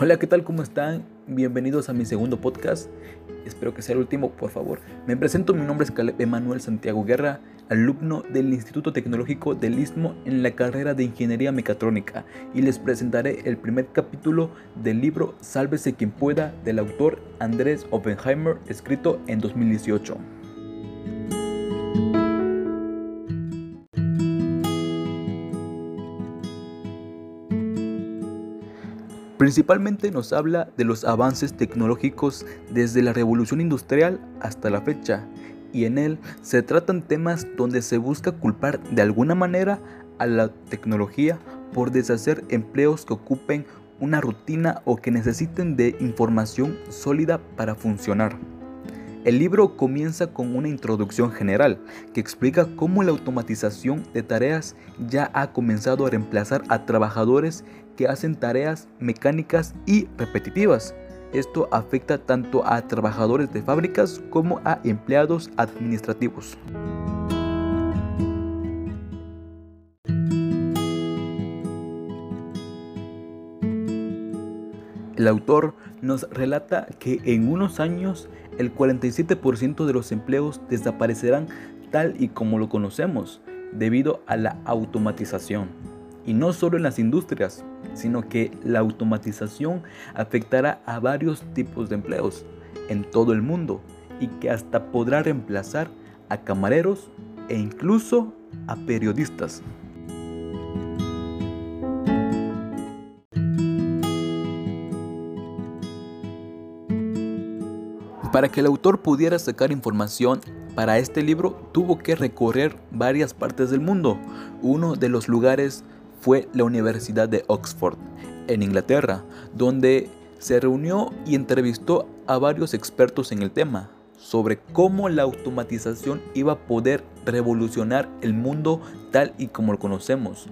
Hola, ¿qué tal? ¿Cómo están? Bienvenidos a mi segundo podcast. Espero que sea el último, por favor. Me presento, mi nombre es Caleb Emanuel Santiago Guerra, alumno del Instituto Tecnológico del Istmo en la carrera de Ingeniería Mecatrónica y les presentaré el primer capítulo del libro Sálvese quien pueda del autor Andrés Oppenheimer, escrito en 2018. Principalmente nos habla de los avances tecnológicos desde la revolución industrial hasta la fecha, y en él se tratan temas donde se busca culpar de alguna manera a la tecnología por deshacer empleos que ocupen una rutina o que necesiten de información sólida para funcionar. El libro comienza con una introducción general que explica cómo la automatización de tareas ya ha comenzado a reemplazar a trabajadores que hacen tareas mecánicas y repetitivas. Esto afecta tanto a trabajadores de fábricas como a empleados administrativos. El autor nos relata que en unos años el 47% de los empleos desaparecerán tal y como lo conocemos debido a la automatización. Y no solo en las industrias, sino que la automatización afectará a varios tipos de empleos en todo el mundo y que hasta podrá reemplazar a camareros e incluso a periodistas. Para que el autor pudiera sacar información para este libro, tuvo que recorrer varias partes del mundo. Uno de los lugares fue la Universidad de Oxford, en Inglaterra, donde se reunió y entrevistó a varios expertos en el tema sobre cómo la automatización iba a poder revolucionar el mundo tal y como lo conocemos.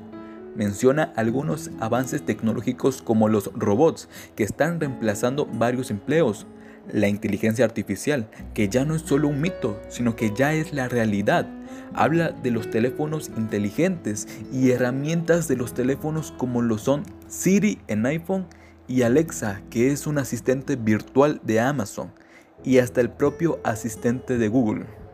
Menciona algunos avances tecnológicos como los robots que están reemplazando varios empleos, la inteligencia artificial, que ya no es solo un mito, sino que ya es la realidad. Habla de los teléfonos inteligentes y herramientas de los teléfonos como lo son Siri en iPhone y Alexa, que es un asistente virtual de Amazon, y hasta el propio asistente de Google.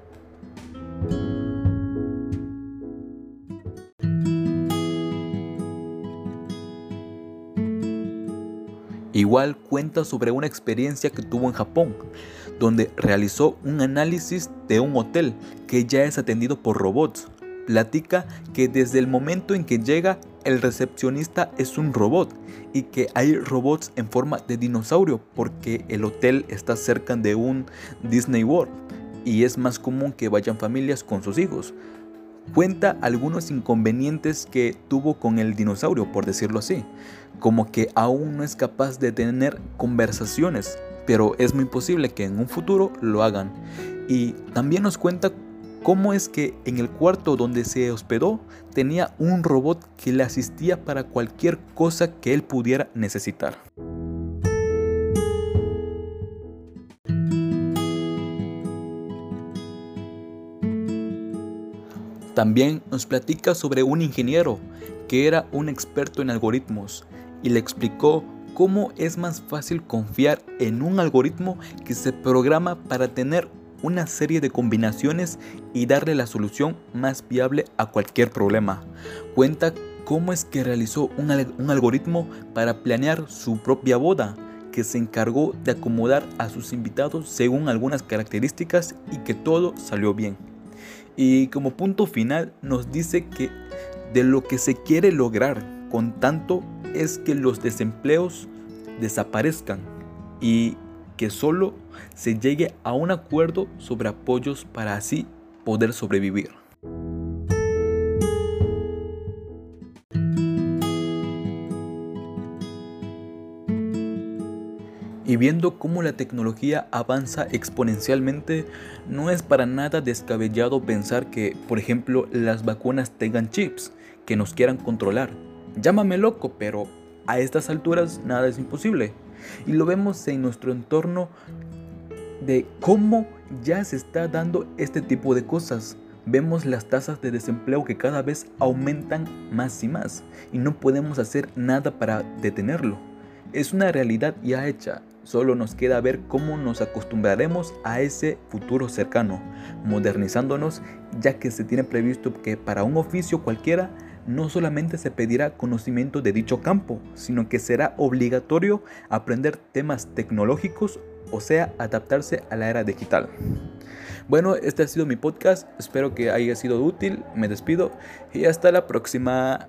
Igual cuenta sobre una experiencia que tuvo en Japón, donde realizó un análisis de un hotel que ya es atendido por robots. Platica que desde el momento en que llega el recepcionista es un robot y que hay robots en forma de dinosaurio porque el hotel está cerca de un Disney World y es más común que vayan familias con sus hijos. Cuenta algunos inconvenientes que tuvo con el dinosaurio, por decirlo así, como que aún no es capaz de tener conversaciones, pero es muy posible que en un futuro lo hagan. Y también nos cuenta cómo es que en el cuarto donde se hospedó tenía un robot que le asistía para cualquier cosa que él pudiera necesitar. También nos platica sobre un ingeniero que era un experto en algoritmos y le explicó cómo es más fácil confiar en un algoritmo que se programa para tener una serie de combinaciones y darle la solución más viable a cualquier problema. Cuenta cómo es que realizó un, algoritmo para planear su propia boda, que se encargó de acomodar a sus invitados según algunas características y que todo salió bien. Y como punto final nos dice que de lo que se quiere lograr con tanto es que los desempleos desaparezcan y que solo se llegue a un acuerdo sobre apoyos para así poder sobrevivir. Y viendo cómo la tecnología avanza exponencialmente, no es para nada descabellado pensar que, por ejemplo, las vacunas tengan chips que nos quieran controlar. Llámame loco, pero a estas alturas nada es imposible. Y lo vemos en nuestro entorno de cómo ya se está dando este tipo de cosas. Vemos las tasas de desempleo que cada vez aumentan más y más y no podemos hacer nada para detenerlo. Es una realidad ya hecha. Solo nos queda ver cómo nos acostumbraremos a ese futuro cercano, modernizándonos, ya que se tiene previsto que para un oficio cualquiera no solamente se pedirá conocimiento de dicho campo, sino que será obligatorio aprender temas tecnológicos, o sea, adaptarse a la era digital. Bueno, este ha sido mi podcast, espero que haya sido útil, me despido y hasta la próxima.